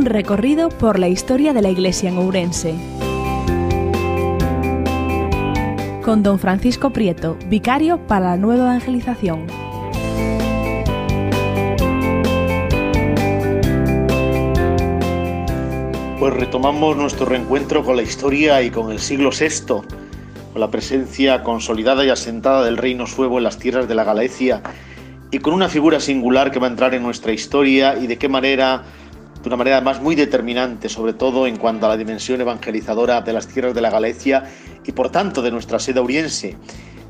Un recorrido por la historia de la Iglesia en Ourense. Con don Francisco Prieto, vicario para la nueva evangelización. Pues retomamos nuestro reencuentro con la historia y con el siglo VI, con la presencia consolidada y asentada del reino suevo en las tierras de la Galaecia y con una figura singular que va a entrar en nuestra historia y de qué manera, de una manera más muy determinante, sobre todo en cuanto a la dimensión evangelizadora de las tierras de la Galicia y por tanto de nuestra sede auriense.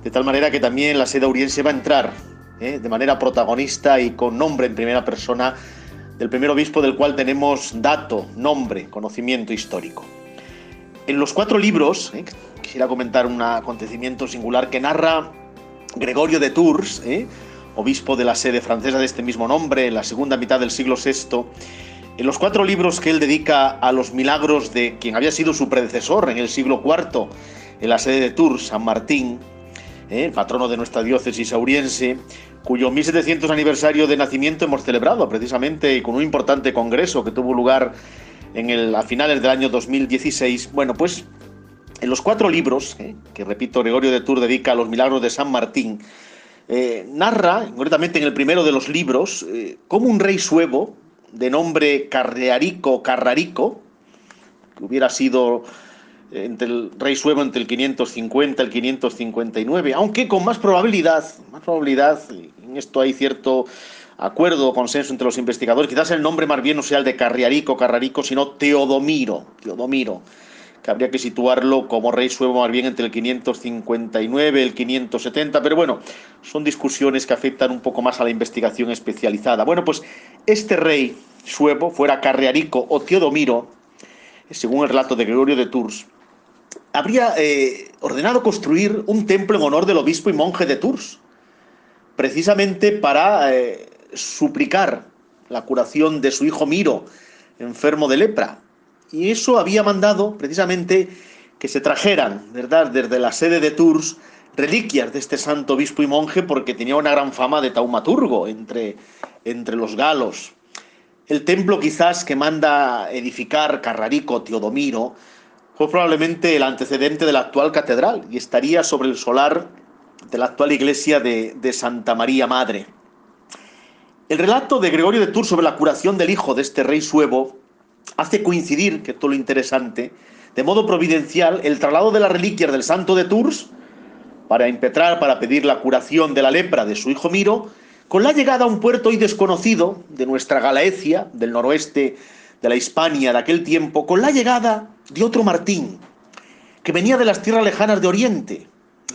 De tal manera que también la sede auriense va a entrar ¿eh? de manera protagonista y con nombre en primera persona del primer obispo del cual tenemos dato, nombre, conocimiento histórico. En los cuatro libros, ¿eh? quisiera comentar un acontecimiento singular que narra Gregorio de Tours, ¿eh? obispo de la sede francesa de este mismo nombre en la segunda mitad del siglo VI, en los cuatro libros que él dedica a los milagros de quien había sido su predecesor en el siglo IV, en la sede de Tours, San Martín, ¿eh? patrono de nuestra diócesis auriense, cuyo 1700 aniversario de nacimiento hemos celebrado precisamente con un importante congreso que tuvo lugar a finales del año 2016. Bueno, pues en los cuatro libros, ¿eh? que repito, Gregorio de Tours dedica a los milagros de San Martín, eh, narra, concretamente en el primero de los libros, cómo un rey suevo, de nombre Carrearico Carrarico, que hubiera sido eh, entre el rey suevo entre el 550 y el 559, aunque con más probabilidad, más probabilidad, en esto hay cierto acuerdo o consenso entre los investigadores, quizás el nombre más bien no sea el de Carriarico, Carrarico, sino Teodomiro, Teodomiro, que habría que situarlo como rey suevo más bien entre el 559 y el 570, pero bueno, son discusiones que afectan un poco más a la investigación especializada. Bueno, pues este rey suevo, fuera Carriarico o Teodomiro, según el relato de Gregorio de Tours, habría eh, ordenado construir un templo en honor del obispo y monje de Tours, precisamente para eh, suplicar la curación de su hijo Miro, enfermo de lepra. Y eso había mandado precisamente que se trajeran, ¿verdad?, desde la sede de Tours, reliquias de este santo obispo y monje porque tenía una gran fama de taumaturgo entre, entre los galos. El templo quizás que manda edificar Carrarico Teodomiro fue probablemente el antecedente de la actual catedral y estaría sobre el solar de la actual iglesia de, de Santa María Madre. El relato de Gregorio de Tours sobre la curación del hijo de este rey suevo hace coincidir, que es todo lo interesante, de modo providencial, el traslado de las reliquias del santo de Tours para impetrar, para pedir la curación de la lepra de su hijo Miro, con la llegada a un puerto hoy desconocido de nuestra Galaecia, del noroeste de la Hispania de aquel tiempo, con la llegada de otro Martín, que venía de las tierras lejanas de Oriente,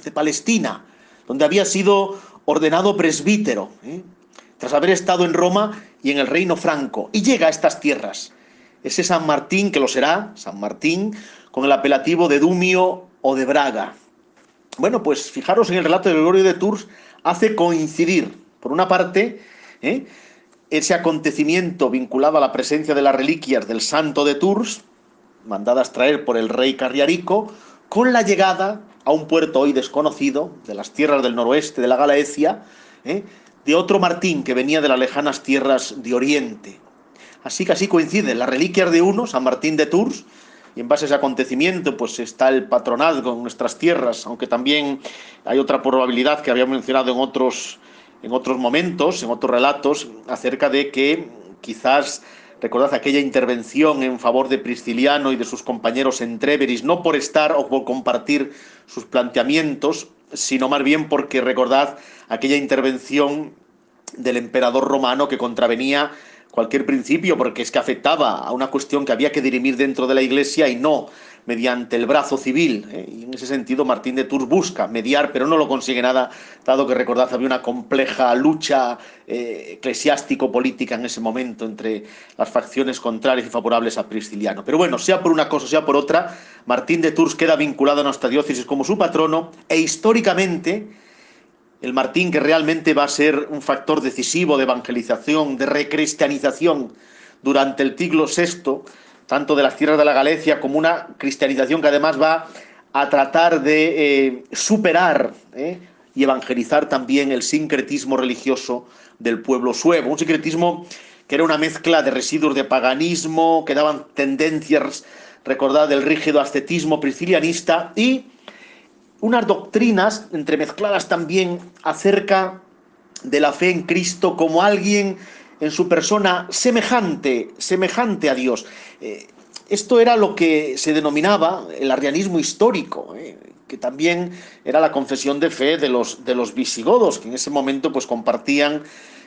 de Palestina, donde había sido ordenado presbítero, ¿eh? tras haber estado en Roma y en el reino franco, y llega a estas tierras. Ese San Martín, que lo será, San Martín, con el apelativo de Dumio o de Braga. Bueno, pues fijaros en el relato de Gregorio de Tours, hace coincidir, por una parte, ¿eh? ese acontecimiento vinculado a la presencia de las reliquias del santo de Tours, mandadas traer por el rey Carriarico, con la llegada a un puerto hoy desconocido, de las tierras del noroeste de la Galaecia, ¿eh? de otro Martín que venía de las lejanas tierras de Oriente. Así que así coinciden las reliquias de uno, San Martín de Tours, y en base a ese acontecimiento pues está el patronazgo en nuestras tierras, aunque también hay otra probabilidad que había mencionado en otros, en otros momentos, en otros relatos, acerca de que quizás Recordad aquella intervención en favor de Prisciliano y de sus compañeros en Treveris, no por estar o por compartir sus planteamientos, sino más bien porque recordad aquella intervención del emperador romano que contravenía cualquier principio, porque es que afectaba a una cuestión que había que dirimir dentro de la Iglesia y no mediante el brazo civil. ¿eh? Y en ese sentido Martín de Tours busca mediar, pero no lo consigue nada, dado que recordad había una compleja lucha eh, eclesiástico-política en ese momento entre las facciones contrarias y favorables a Prisciliano. Pero bueno, sea por una cosa, sea por otra, Martín de Tours queda vinculado a nuestra diócesis como su patrono e históricamente el Martín que realmente va a ser un factor decisivo de evangelización, de recristianización durante el siglo VI, tanto de las tierras de la Galicia como una cristianización que además va a tratar de eh, superar eh, y evangelizar también el sincretismo religioso del pueblo suevo, un sincretismo que era una mezcla de residuos de paganismo, que daban tendencias, recordad, del rígido ascetismo priscilianista y unas doctrinas entremezcladas también acerca de la fe en Cristo como alguien en su persona semejante, semejante a Dios. Eh, esto era lo que se denominaba el arrianismo histórico, eh, que también era la confesión de fe de los, de los visigodos, que en ese momento pues compartían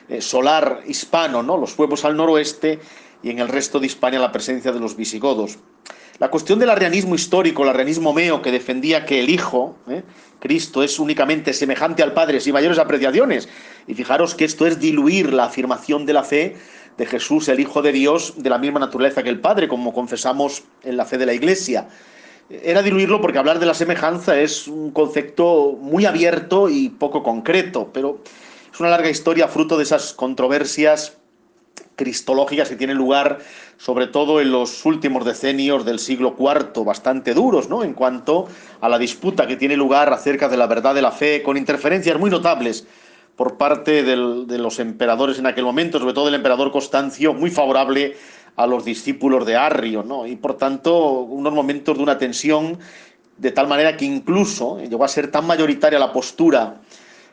eh, solar hispano, ¿no? los pueblos al noroeste y en el resto de Hispania la presencia de los visigodos. La cuestión del arrianismo histórico, el arrianismo meo, que defendía que el Hijo, ¿eh? Cristo, es únicamente semejante al Padre sin mayores apreciaciones. Y fijaros que esto es diluir la afirmación de la fe de Jesús, el Hijo de Dios, de la misma naturaleza que el Padre, como confesamos en la fe de la Iglesia. Era diluirlo porque hablar de la semejanza es un concepto muy abierto y poco concreto, pero es una larga historia fruto de esas controversias cristológicas que tienen lugar sobre todo en los últimos decenios del siglo IV, bastante duros, ¿no? En cuanto a la disputa que tiene lugar acerca de la verdad de la fe, con interferencias muy notables por parte de los emperadores en aquel momento, sobre todo el emperador Constancio, muy favorable a los discípulos de Arrio, ¿no? Y por tanto, unos momentos de una tensión de tal manera que incluso llegó a ser tan mayoritaria la postura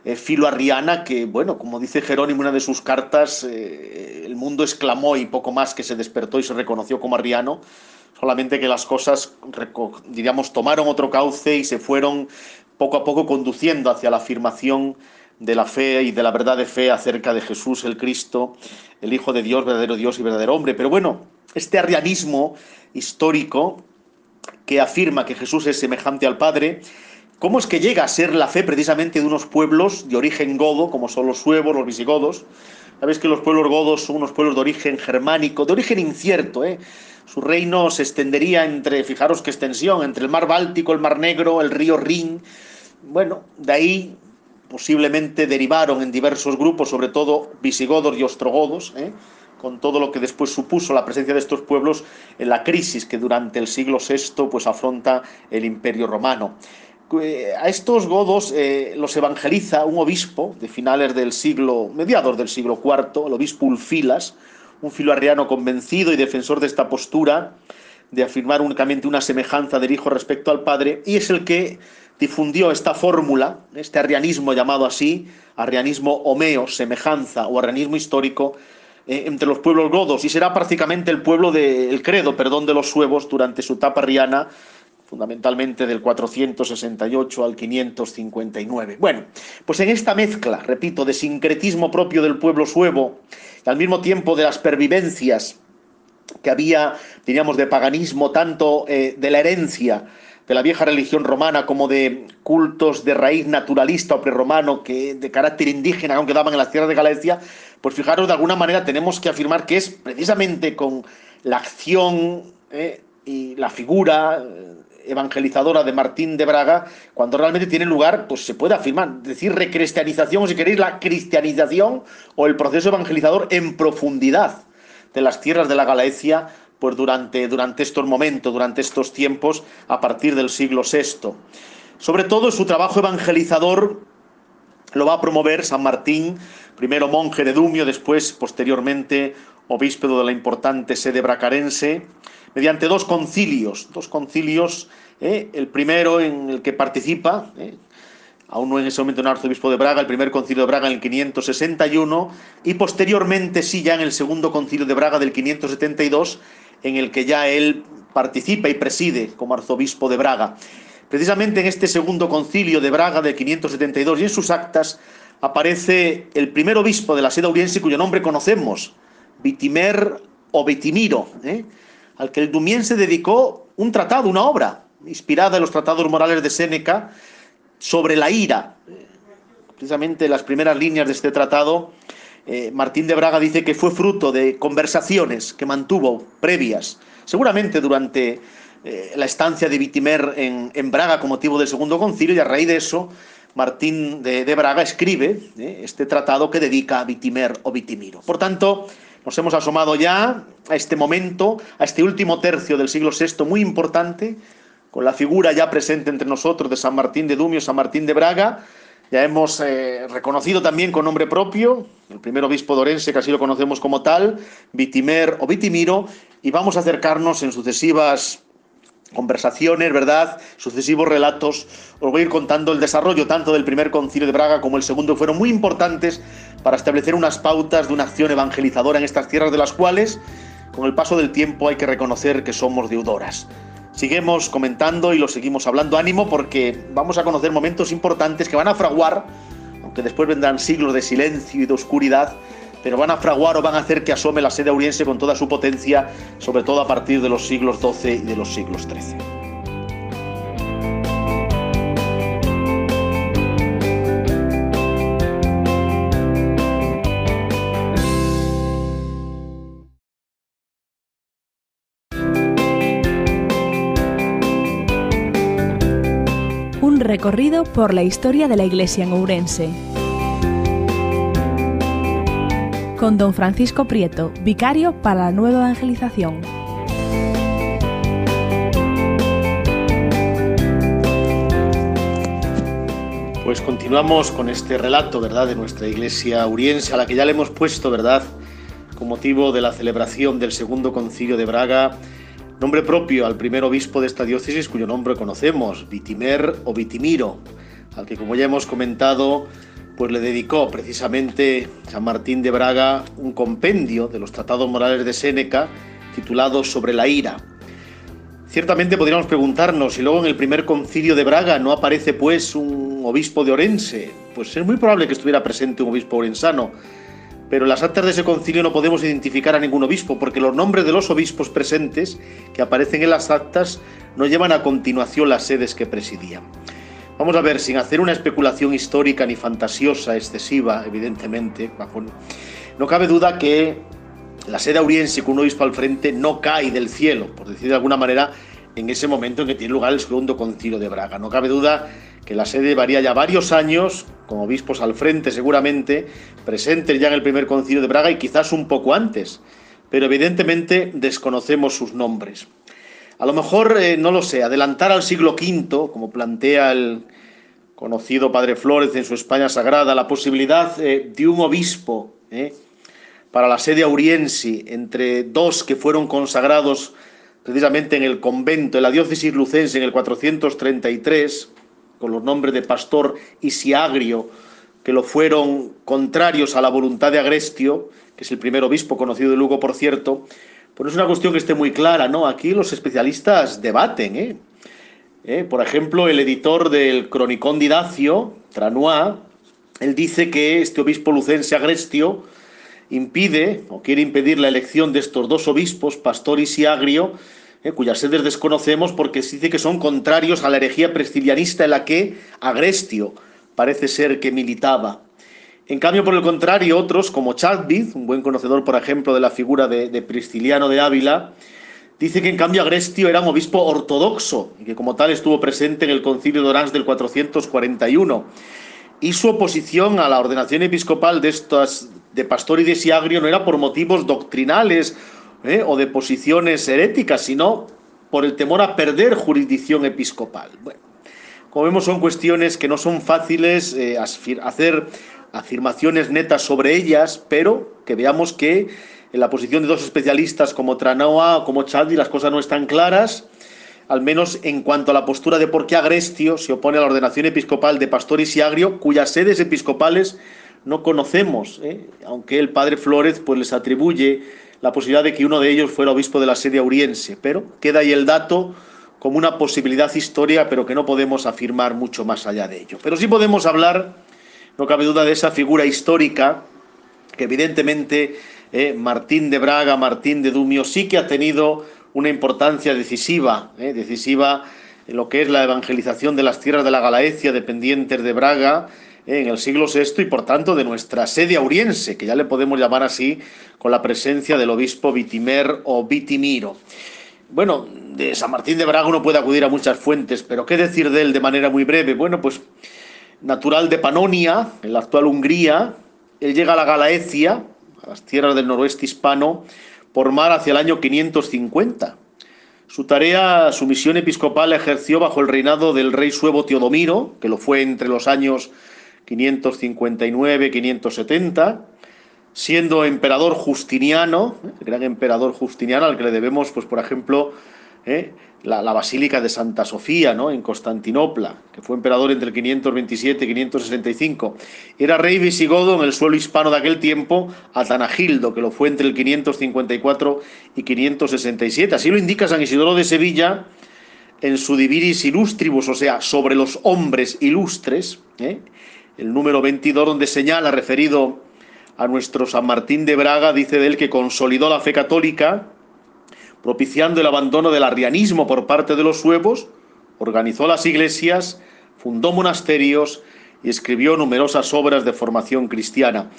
eh, filoarriana que, bueno, como dice Jerónimo en una de sus cartas, eh, el mundo exclamó y poco más que se despertó y se reconoció como arriano, solamente que las cosas, diríamos, tomaron otro cauce y se fueron poco a poco conduciendo hacia la afirmación de la fe y de la verdad de fe acerca de Jesús el Cristo, el Hijo de Dios, verdadero Dios y verdadero hombre. Pero bueno, este arrianismo histórico que afirma que Jesús es semejante al Padre, ¿Cómo es que llega a ser la fe precisamente de unos pueblos de origen godo, como son los suevos, los visigodos? Sabéis que los pueblos godos son unos pueblos de origen germánico, de origen incierto. ¿eh? Su reino se extendería entre, fijaros qué extensión, entre el mar Báltico, el mar Negro, el río Rin. Bueno, de ahí posiblemente derivaron en diversos grupos, sobre todo visigodos y ostrogodos, ¿eh? con todo lo que después supuso la presencia de estos pueblos en la crisis que durante el siglo VI pues, afronta el Imperio Romano. Eh, a estos godos eh, los evangeliza un obispo de finales del siglo, mediados del siglo IV, el obispo Ulfilas, un filoarriano convencido y defensor de esta postura de afirmar únicamente una semejanza del Hijo respecto al Padre, y es el que difundió esta fórmula, este arrianismo llamado así, arrianismo homeo, semejanza o arrianismo histórico, eh, entre los pueblos godos, y será prácticamente el pueblo del credo, perdón, de los suevos durante su etapa arriana, fundamentalmente del 468 al 559. Bueno, pues en esta mezcla, repito, de sincretismo propio del pueblo suevo y al mismo tiempo de las pervivencias que había, diríamos, de paganismo, tanto eh, de la herencia de la vieja religión romana como de cultos de raíz naturalista o prerromano que de carácter indígena aunque daban en las tierras de Galicia, pues fijaros, de alguna manera tenemos que afirmar que es precisamente con la acción eh, y la figura evangelizadora de Martín de Braga, cuando realmente tiene lugar, pues se puede afirmar, decir recristianización, o si queréis, la cristianización o el proceso evangelizador en profundidad de las tierras de la Galaecia, pues durante, durante estos momentos, durante estos tiempos, a partir del siglo VI. Sobre todo su trabajo evangelizador lo va a promover San Martín, primero monje de Dumio, después, posteriormente, obispo de la importante sede bracarense, mediante dos concilios, dos concilios, ¿eh? el primero en el que participa, ¿eh? aún no en ese momento un arzobispo de Braga, el primer concilio de Braga en el 561, y posteriormente sí ya en el segundo concilio de Braga del 572, en el que ya él participa y preside como arzobispo de Braga. Precisamente en este segundo concilio de Braga del 572 y en sus actas aparece el primer obispo de la sede auriense cuyo nombre conocemos, Vitimer o Vitimiro, ¿eh? al que el Dumiense dedicó un tratado, una obra, inspirada en los tratados morales de Séneca, sobre la ira. Precisamente las primeras líneas de este tratado, eh, Martín de Braga dice que fue fruto de conversaciones que mantuvo previas, seguramente durante eh, la estancia de Vitimer en, Braga con motivo del segundo concilio, y a raíz de eso, Martín de, Braga escribe eh, este tratado que dedica a Vitimer o Vitimiro. Por tanto, nos hemos asomado ya a este momento, a este último tercio del siglo VI muy importante, con la figura ya presente entre nosotros de San Martín de Dumio, San Martín de Braga, Ya hemos eh, reconocido también con nombre propio el primer obispo de Orense, que así lo conocemos como tal, Vitimer o Vitimiro, y vamos a acercarnos en sucesivas conversaciones, ¿verdad? Sucesivos relatos. Os voy a ir contando el desarrollo tanto del primer concilio de Braga como el segundo, que fueron muy importantes para establecer unas pautas de una acción evangelizadora en estas tierras de las cuales, con el paso del tiempo, hay que reconocer que somos deudoras. Seguimos comentando y lo seguimos hablando. Ánimo porque vamos a conocer momentos importantes que van a fraguar, aunque después vendrán siglos de silencio y de oscuridad, pero van a fraguar o van a hacer que asome la sede auriense con toda su potencia, sobre todo a partir de los siglos XII y de los siglos XIII. Recorrido por la historia de la Iglesia en Ourense. Con don Francisco Prieto, vicario para la nueva evangelización. Pues continuamos con este relato, ¿verdad?, de nuestra iglesia auriense, a la que ya le hemos puesto, ¿verdad?, con motivo de la celebración del segundo concilio de Braga, Nombre propio al primer obispo de esta diócesis cuyo nombre conocemos, Vitimer o Vitimiro, al que como ya hemos comentado, pues le dedicó precisamente San Martín de Braga un compendio de los tratados morales de Séneca titulado Sobre la ira. Ciertamente podríamos preguntarnos si luego en el primer concilio de Braga no aparece pues un obispo de Orense, pues es muy probable que estuviera presente un obispo orensano, pero en las actas de ese concilio no podemos identificar a ningún obispo, porque los nombres de los obispos presentes que aparecen en las actas no llevan a continuación las sedes que presidían. Vamos a ver, sin hacer una especulación histórica ni fantasiosa excesiva, evidentemente, no cabe duda que la sede auriense con un obispo al frente no cae del cielo, por decir de alguna manera, en ese momento en que tiene lugar el segundo concilio de Braga. No cabe duda que la sede varía ya varios años, con obispos al frente seguramente, presentes ya en el primer concilio de Braga y quizás un poco antes, pero evidentemente desconocemos sus nombres. A lo mejor, eh, no lo sé, adelantar al siglo V, como plantea el conocido padre Flores en su España Sagrada, la posibilidad eh, de un obispo eh, para la sede auriense entre dos que fueron consagrados precisamente en el convento, en la diócesis lucense en el 433, con los nombres de Pastor y Siagrio, que lo fueron contrarios a la voluntad de Agrestio, que es el primer obispo conocido de Lugo, por cierto, pues es una cuestión que esté muy clara, ¿no? Aquí los especialistas debaten, ¿eh? ¿Eh? Por ejemplo, el editor del Cronicón Didacio, Tranois, él dice que este obispo lucense Agrestio impide o quiere impedir la elección de estos dos obispos, Pastor y Siagrio, eh, cuyas sedes desconocemos porque se dice que son contrarios a la herejía prestilianista en la que Agrestio parece ser que militaba. En cambio, por el contrario, otros, como Chadwick, un buen conocedor, por ejemplo, de la figura de, de Pristiliano de Ávila, dice que en cambio Agrestio era un obispo ortodoxo y que como tal estuvo presente en el concilio de Orange del 441. Y su oposición a la ordenación episcopal de, estas, de Pastor y de Siagrio no era por motivos doctrinales ¿eh? o de posiciones heréticas, sino por el temor a perder jurisdicción episcopal. Bueno, como vemos son cuestiones que no son fáciles eh, hacer afirmaciones netas sobre ellas, pero que veamos que en la posición de dos especialistas como Tranoa o como Chaldi las cosas no están claras, al menos en cuanto a la postura de por qué Agrestio se opone a la ordenación episcopal de Pastor y Siagrio, cuyas sedes episcopales no conocemos, ¿eh? aunque el padre Flores pues les atribuye la posibilidad de que uno de ellos fuera obispo de la sede auriense, pero queda ahí el dato como una posibilidad histórica, pero que no podemos afirmar mucho más allá de ello. Pero sí podemos hablar, no cabe duda, de esa figura histórica que evidentemente eh, Martín de Braga, Martín de Dumio, sí que ha tenido una importancia decisiva, eh, decisiva en lo que es la evangelización de las tierras de la Galaecia dependientes de Braga, en el siglo VI y por tanto de nuestra sede auriense, que ya le podemos llamar así, con la presencia del obispo Vitimer o Vitimiro. Bueno, de San Martín de Braga uno puede acudir a muchas fuentes, pero ¿qué decir de él de manera muy breve? Bueno, pues natural de Panonia, en la actual Hungría, él llega a la Galaecia, a las tierras del noroeste hispano, por mar hacia el año 550. Su tarea, su misión episcopal ejerció bajo el reinado del rey suevo Teodomiro, que lo fue entre los años 559-570, siendo emperador Justiniano, el gran emperador Justiniano al que le debemos, pues por ejemplo, ¿eh? la, Basílica de Santa Sofía, ¿no? en Constantinopla, que fue emperador entre el 527 y 565. Era rey visigodo en el suelo hispano de aquel tiempo, Atanagildo, que lo fue entre el 554 y 567. Así lo indica San Isidoro de Sevilla en su Diviris Illustribus, o sea, sobre los hombres ilustres, ¿eh? El número 22, donde señala, referido a nuestro San Martín de Braga, dice de él que consolidó la fe católica, propiciando el abandono del arrianismo por parte de los suevos, organizó las iglesias, fundó monasterios y escribió numerosas obras de formación cristiana.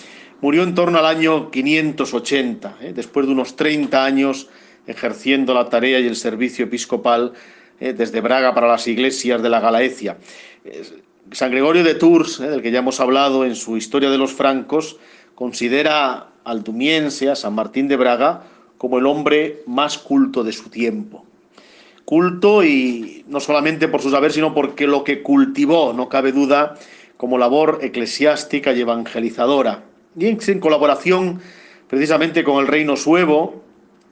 Murió en torno al año 580, ¿eh? después de unos 30 años ejerciendo la tarea y el servicio episcopal ¿eh? desde Braga para las iglesias de la Galaecia. San Gregorio de Tours, ¿eh? del que ya hemos hablado en su Historia de los Francos, considera al Dumiense, a San Martín de Braga, como el hombre más culto de su tiempo. Culto y no solamente por su saber, sino porque lo que cultivó, no cabe duda, como labor eclesiástica y evangelizadora. Y en colaboración precisamente con el reino suevo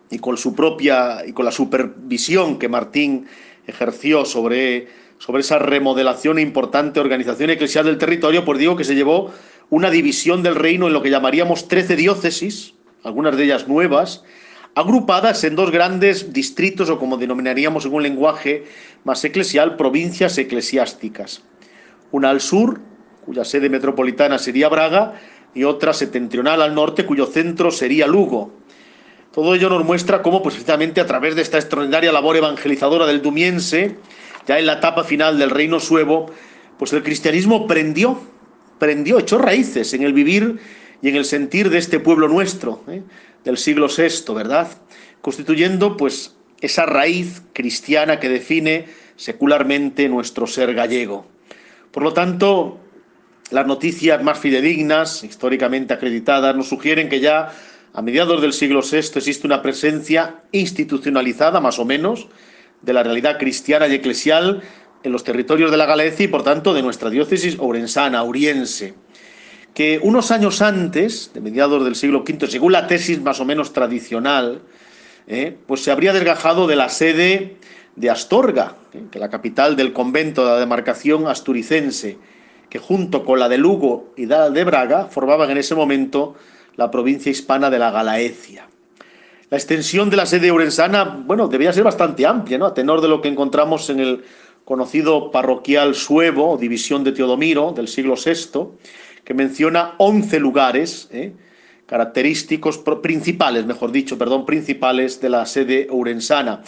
y con su propia y con la supervisión que Martín ejerció sobre, sobre esa remodelación e importante organización eclesial del territorio, pues digo que se llevó una división del reino en lo que llamaríamos trece diócesis, algunas de ellas nuevas, agrupadas en dos grandes distritos o como denominaríamos en un lenguaje más eclesial, provincias eclesiásticas. Una al sur, cuya sede metropolitana sería Braga, y otra septentrional al norte, cuyo centro sería Lugo. Todo ello nos muestra cómo, pues, precisamente a través de esta extraordinaria labor evangelizadora del Dumiense, ya en la etapa final del reino suevo, pues el cristianismo prendió, prendió, echó raíces en el vivir y en el sentir de este pueblo nuestro. ¿eh? del siglo VI, ¿verdad? Constituyendo pues esa raíz cristiana que define secularmente nuestro ser gallego. Por lo tanto, las noticias más fidedignas, históricamente acreditadas, nos sugieren que ya a mediados del siglo VI existe una presencia institucionalizada, más o menos, de la realidad cristiana y eclesial en los territorios de la Galicia y, por tanto, de nuestra diócesis orensana, auriense que unos años antes, de mediados del siglo V, según la tesis más o menos tradicional, eh, pues se habría desgajado de la sede de Astorga, eh, que la capital del convento de la demarcación asturicense, que junto con la de Lugo y la de Braga formaban en ese momento la provincia hispana de la Galaecia. La extensión de la sede urensana, bueno, debía ser bastante amplia, ¿no? A tenor de lo que encontramos en el conocido parroquial suevo, división de Teodomiro, del siglo VI, que menciona 11 lugares ¿eh? característicos principales, mejor dicho, perdón, principales de la sede urensana.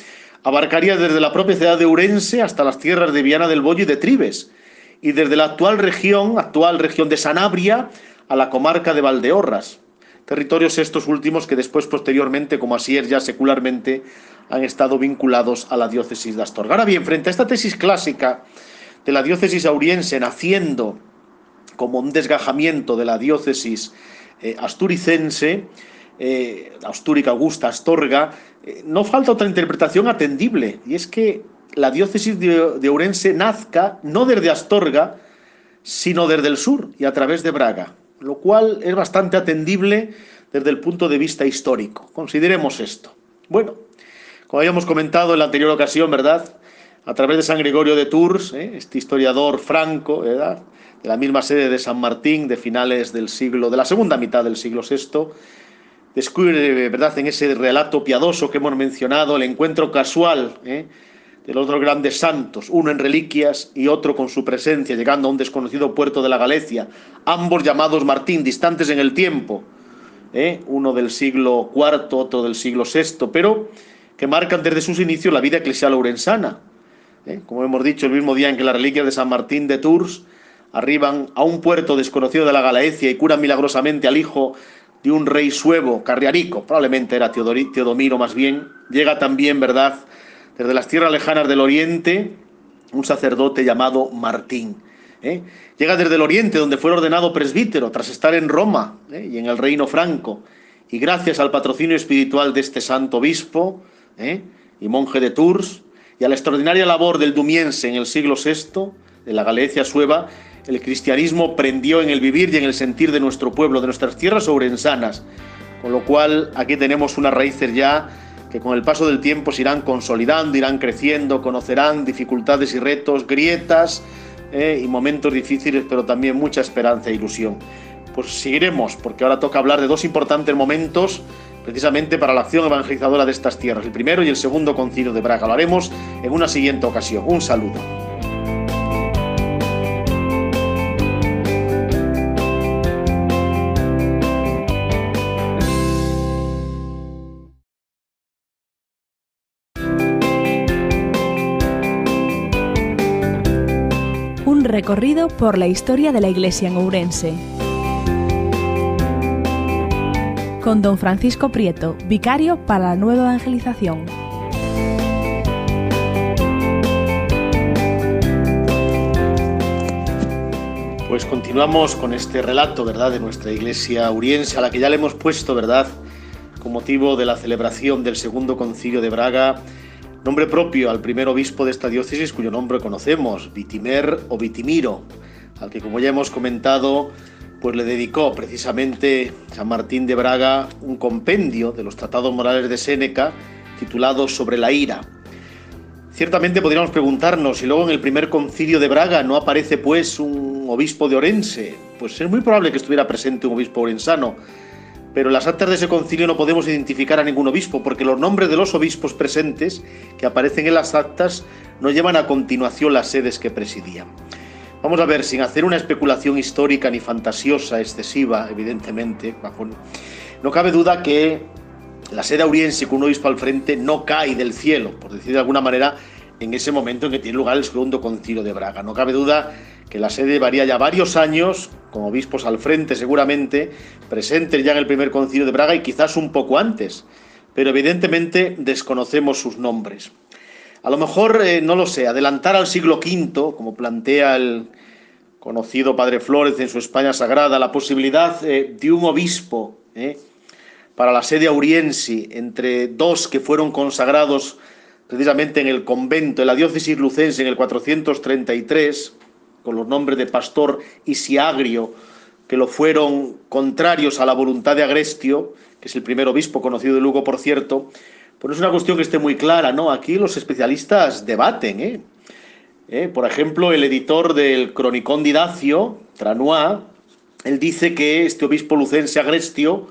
Abarcaría desde la propia ciudad de Urense hasta las tierras de Viana del Bollo y de Tribes, y desde la actual región, actual región de Sanabria, a la comarca de Valdeorras. Territorios estos últimos que después, posteriormente, como así es ya secularmente, han estado vinculados a la diócesis de Astorga. Ahora bien, frente a esta tesis clásica de la diócesis auriense naciendo como un desgajamiento de la diócesis eh, asturicense, eh, Augusta Astorga, eh, no falta otra interpretación atendible, y es que la diócesis de, de Ourense nazca no desde Astorga, sino desde el sur y a través de Braga, lo cual es bastante atendible desde el punto de vista histórico. Consideremos esto. Bueno, como habíamos comentado en la anterior ocasión, ¿verdad? A través de San Gregorio de Tours, este historiador franco, ¿verdad? de la misma sede de San Martín de finales del siglo, de la segunda mitad del siglo VI, descubre, ¿verdad?, en ese relato piadoso que hemos mencionado, el encuentro casual ¿eh? De los dos grandes santos, uno en reliquias y otro con su presencia, llegando a un desconocido puerto de la Galicia, ambos llamados Martín, distantes en el tiempo, ¿eh? uno del siglo IV, otro del siglo VI, pero que marcan desde sus inicios la vida eclesial orensana. ¿eh? Como hemos dicho, el mismo día en que la reliquia de San Martín de Tours arriban a un puerto desconocido de la Galaecia y curan milagrosamente al hijo de un rey suevo, Carriarico, probablemente era Teodomiro más bien, llega también, ¿verdad?, desde las tierras lejanas del oriente, un sacerdote llamado Martín. ¿eh? Llega desde el oriente, donde fue ordenado presbítero, tras estar en Roma ¿eh? y en el reino franco, y gracias al patrocinio espiritual de este santo obispo ¿eh? y monje de Tours, y a la extraordinaria labor del Dumiense en el siglo VI, de la Galicia sueva, el cristianismo prendió en el vivir y en el sentir de nuestro pueblo, de nuestras tierras ourensanas, con lo cual aquí tenemos unas raíces ya que con el paso del tiempo se irán consolidando, irán creciendo, conocerán dificultades y retos, grietas eh, y momentos difíciles, pero también mucha esperanza e ilusión. Pues seguiremos, porque ahora toca hablar de dos importantes momentos precisamente para la acción evangelizadora de estas tierras, el primero y el segundo concilio de Braga. Lo haremos en una siguiente ocasión. Un saludo. Recorrido por la historia de la Iglesia en Ourense. Con don Francisco Prieto, vicario para la nueva evangelización. Pues continuamos con este relato, ¿verdad?, de nuestra iglesia uriense, a la que ya le hemos puesto, ¿verdad?, con motivo de la celebración del segundo concilio de Braga, nombre propio al primer obispo de esta diócesis, cuyo nombre conocemos, Vitimer o Vitimiro, al que, como ya hemos comentado, pues le dedicó precisamente San Martín de Braga un compendio de los tratados morales de Séneca titulado Sobre la ira. Ciertamente podríamos preguntarnos si luego en el primer concilio de Braga no aparece pues un obispo de Orense. Pues es muy probable que estuviera presente un obispo orensano, pero en las actas de ese concilio no podemos identificar a ningún obispo porque los nombres de los obispos presentes que aparecen en las actas no llevan a continuación las sedes que presidían. Vamos a ver, sin hacer una especulación histórica ni fantasiosa excesiva, evidentemente, no cabe duda que la sede auriense con un obispo al frente no cae del cielo, por decir de alguna manera, en ese momento en que tiene lugar el segundo concilio de Braga. No cabe duda que la sede varía ya varios años, con obispos al frente seguramente, presentes ya en el primer concilio de Braga y quizás un poco antes, pero evidentemente desconocemos sus nombres. A lo mejor, eh, no lo sé, adelantar al siglo V, como plantea el conocido padre Flores en su España Sagrada, la posibilidad eh, de un obispo eh, para la sede auriense entre dos que fueron consagrados precisamente en el convento, en la diócesis lucense en el 433, con los nombres de Pastor y Siagrio, que lo fueron contrarios a la voluntad de Agrestio, que es el primer obispo conocido de Lugo, por cierto, pues es una cuestión que esté muy clara, ¿no? Aquí los especialistas debaten, ¿eh? ¿Eh? Por ejemplo, el editor del Cronicón Didacio, Tranois, él dice que este obispo lucense Agrestio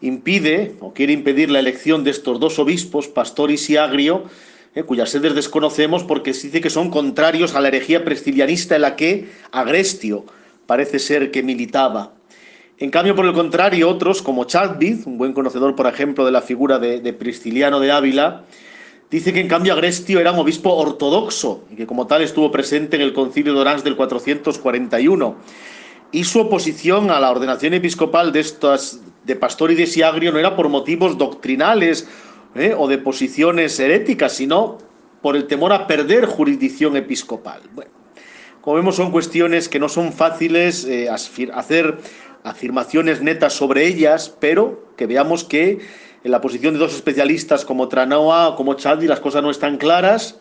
impide o quiere impedir la elección de estos dos obispos, Pastor y Siagrio, eh, cuyas sedes desconocemos porque se dice que son contrarios a la herejía prescilianista en la que Agrestio parece ser que militaba. En cambio, por el contrario, otros, como Chadwick, un buen conocedor, por ejemplo, de la figura de, de de Ávila, dice que en cambio Agrestio era un obispo ortodoxo y que como tal estuvo presente en el concilio de Orange del 441 y su oposición a la ordenación episcopal de estas de Pastor y de Siagrio no era por motivos doctrinales ¿eh? o de posiciones heréticas, sino por el temor a perder jurisdicción episcopal. Bueno, como vemos son cuestiones que no son fáciles eh, hacer afirmaciones netas sobre ellas, pero que veamos que en la posición de dos especialistas como Tranoa o como Chaldi las cosas no están claras,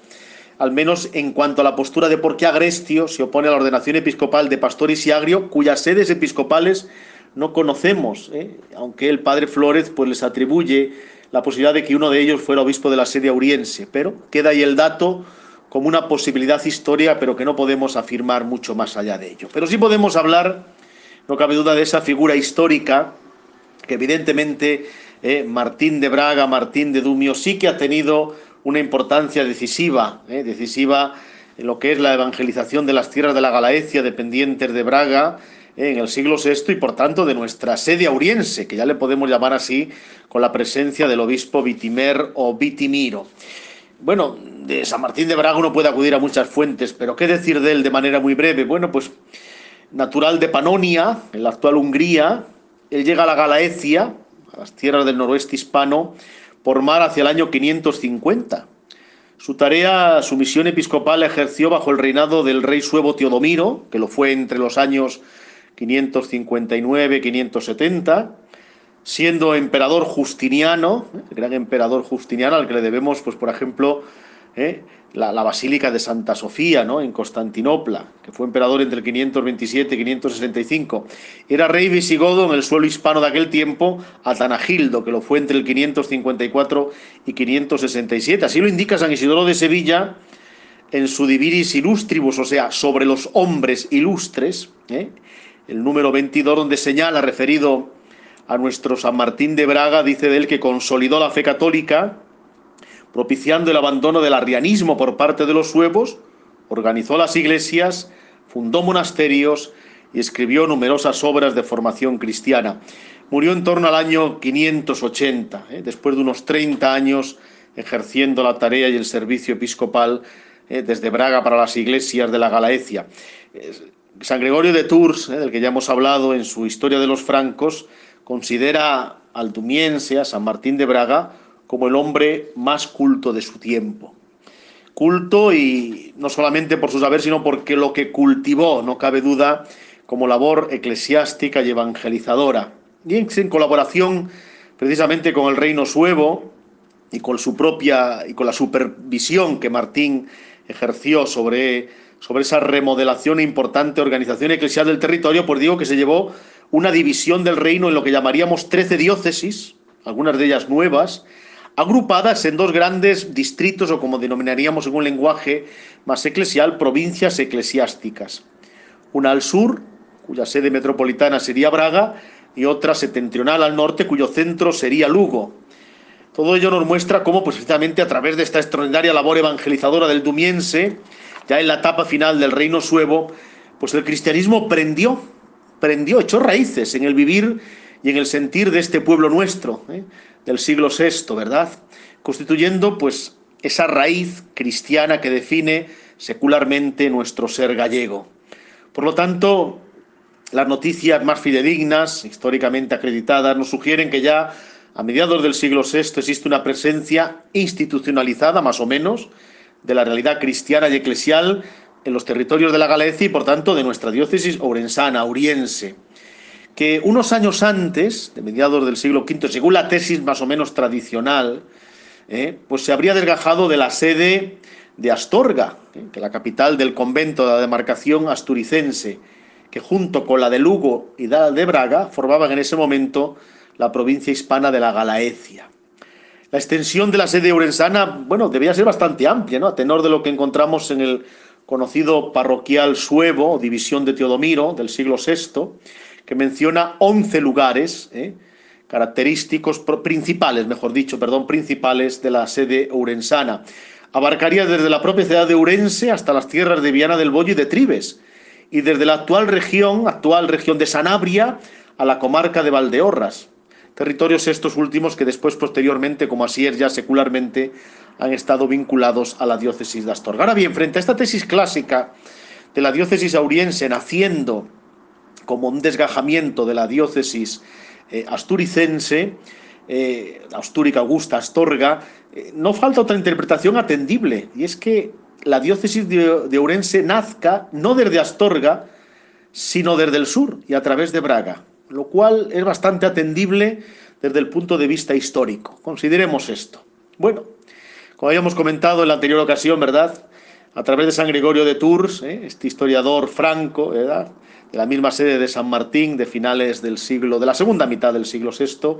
al menos en cuanto a la postura de por qué Agrestio se opone a la ordenación episcopal de Pastor y Siagrio, cuyas sedes episcopales no conocemos, ¿eh? aunque el padre Flores pues, les atribuye la posibilidad de que uno de ellos fuera obispo de la sede auriense, pero queda ahí el dato como una posibilidad histórica, pero que no podemos afirmar mucho más allá de ello. Pero sí podemos hablar, no cabe duda, de esa figura histórica que evidentemente ¿eh? Martín de Braga, Martín de Dumio, sí que ha tenido una importancia decisiva, ¿eh? decisiva en lo que es la evangelización de las tierras de la Galaecia dependientes de Braga, en el siglo VI y por tanto de nuestra sede auriense, que ya le podemos llamar así, con la presencia del obispo Vitimer o Vitimiro. Bueno, de San Martín de Braga uno puede acudir a muchas fuentes, pero ¿qué decir de él de manera muy breve? Bueno, pues natural de Panonia, en la actual Hungría, él llega a la Galaecia, a las tierras del noroeste hispano, por mar hacia el año 550. Su tarea, su misión episcopal ejerció bajo el reinado del rey suevo Teodomiro, que lo fue entre los años 559-570, siendo emperador Justiniano, el gran emperador Justiniano, al que le debemos, pues por ejemplo, ¿eh? la, Basílica de Santa Sofía, ¿no? en Constantinopla, que fue emperador entre el 527 y 565. Era rey visigodo en el suelo hispano de aquel tiempo, Atanagildo, que lo fue entre el 554 y 567. Así lo indica San Isidoro de Sevilla en su Diviris Illustribus, o sea, sobre los hombres ilustres, ¿eh? el número 22, donde señala, referido a nuestro San Martín de Braga, dice de él que consolidó la fe católica, propiciando el abandono del arrianismo por parte de los suevos, organizó las iglesias, fundó monasterios y escribió numerosas obras de formación cristiana. Murió en torno al año 580, ¿eh? después de unos 30 años ejerciendo la tarea y el servicio episcopal ¿eh? desde Braga para las iglesias de la Galaecia. San Gregorio de Tours, ¿eh? del que ya hemos hablado en su Historia de los Francos, considera al Dumiense, a San Martín de Braga, como el hombre más culto de su tiempo. Culto y no solamente por su saber, sino porque lo que cultivó, no cabe duda, como labor eclesiástica y evangelizadora. Y en colaboración precisamente con el reino suevo y con su propia y con la supervisión que Martín ejerció sobre, sobre esa remodelación e importante organización eclesial del territorio, pues digo que se llevó una división del reino en lo que llamaríamos trece diócesis, algunas de ellas nuevas, agrupadas en dos grandes distritos o como denominaríamos en un lenguaje más eclesial, provincias eclesiásticas. Una al sur, cuya sede metropolitana sería Braga, y otra septentrional al norte, cuyo centro sería Lugo. Todo ello nos muestra cómo, pues, precisamente a través de esta extraordinaria labor evangelizadora del Dumiense, ya en la etapa final del reino suevo, pues el cristianismo prendió, prendió, echó raíces en el vivir y en el sentir de este pueblo nuestro. ¿eh? Del siglo VI, ¿verdad? Constituyendo pues esa raíz cristiana que define secularmente nuestro ser gallego. Por lo tanto, las noticias más fidedignas, históricamente acreditadas, nos sugieren que ya a mediados del siglo VI existe una presencia institucionalizada, más o menos, de la realidad cristiana y eclesial en los territorios de la Galicia y, por tanto, de nuestra diócesis orensana, auriense que unos años antes, de mediados del siglo V, según la tesis más o menos tradicional, eh, pues se habría desgajado de la sede de Astorga, eh, que la capital del convento de la demarcación asturicense, que junto con la de Lugo y la de Braga formaban en ese momento la provincia hispana de la Galaecia. La extensión de la sede urensana, bueno, debía ser bastante amplia, ¿no? A tenor de lo que encontramos en el conocido parroquial suevo, división de Teodomiro, del siglo VI, que menciona 11 lugares ¿eh? característicos principales, mejor dicho, perdón, principales de la sede urensana. Abarcaría desde la propia ciudad de Urense hasta las tierras de Viana del Bollo y de Tribes, y desde la actual región, actual región de Sanabria, a la comarca de Valdeorras. Territorios estos últimos que después, posteriormente, como así es ya secularmente, han estado vinculados a la diócesis de Astorga. Ahora bien, frente a esta tesis clásica de la diócesis auriense naciendo como un desgajamiento de la diócesis eh, asturicense, eh, Augusta Astorga, eh, no falta otra interpretación atendible, y es que la diócesis de, de nazca no desde Astorga, sino desde el sur y a través de Braga, lo cual es bastante atendible desde el punto de vista histórico. Consideremos esto. Bueno, como habíamos comentado en la anterior ocasión, ¿verdad? A través de San Gregorio de Tours, este historiador franco, ¿verdad? de la misma sede de San Martín de finales del siglo, de la segunda mitad del siglo VI,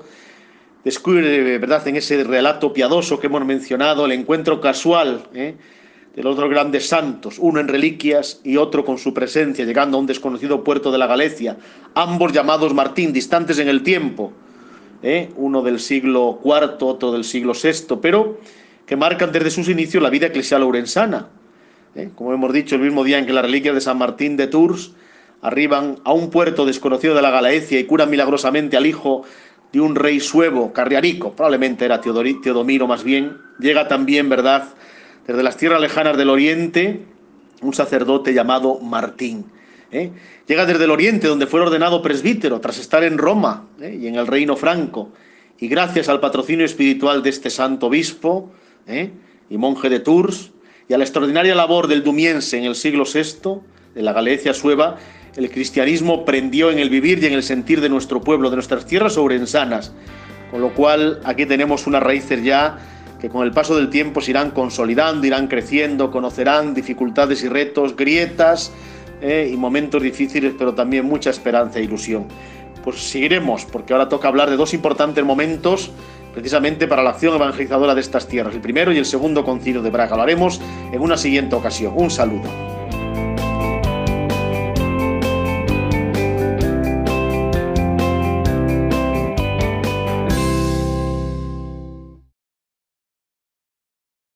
descubre, ¿verdad?, en ese relato piadoso que hemos mencionado, el encuentro casual ¿eh? de los dos grandes santos, uno en reliquias y otro con su presencia, llegando a un desconocido puerto de la Galicia, ambos llamados Martín, distantes en el tiempo, ¿eh? uno del siglo IV, otro del siglo VI, pero que marcan desde sus inicios la vida eclesial urensana. ¿Eh? Como hemos dicho, el mismo día en que la reliquia de San Martín de Tours arriban a un puerto desconocido de la Galaecia y curan milagrosamente al hijo de un rey suevo, Carriarico, probablemente era Teodomiro más bien, llega también, ¿verdad?, desde las tierras lejanas del oriente, un sacerdote llamado Martín. ¿eh? Llega desde el oriente, donde fue ordenado presbítero, tras estar en Roma ¿eh? y en el reino franco, y gracias al patrocinio espiritual de este santo obispo y monje de Tours, y a la extraordinaria labor del Dumiense en el siglo VI, de la Galicia sueva, el cristianismo prendió en el vivir y en el sentir de nuestro pueblo, de nuestras tierras ourensanas. Con lo cual aquí tenemos unas raíces ya que con el paso del tiempo se irán consolidando, irán creciendo, conocerán dificultades y retos, grietas eh, y momentos difíciles, pero también mucha esperanza e ilusión. Pues seguiremos, porque ahora toca hablar de dos importantes momentos precisamente para la acción evangelizadora de estas tierras, el primero y el segundo concilio de Braga. Lo haremos en una siguiente ocasión. Un saludo.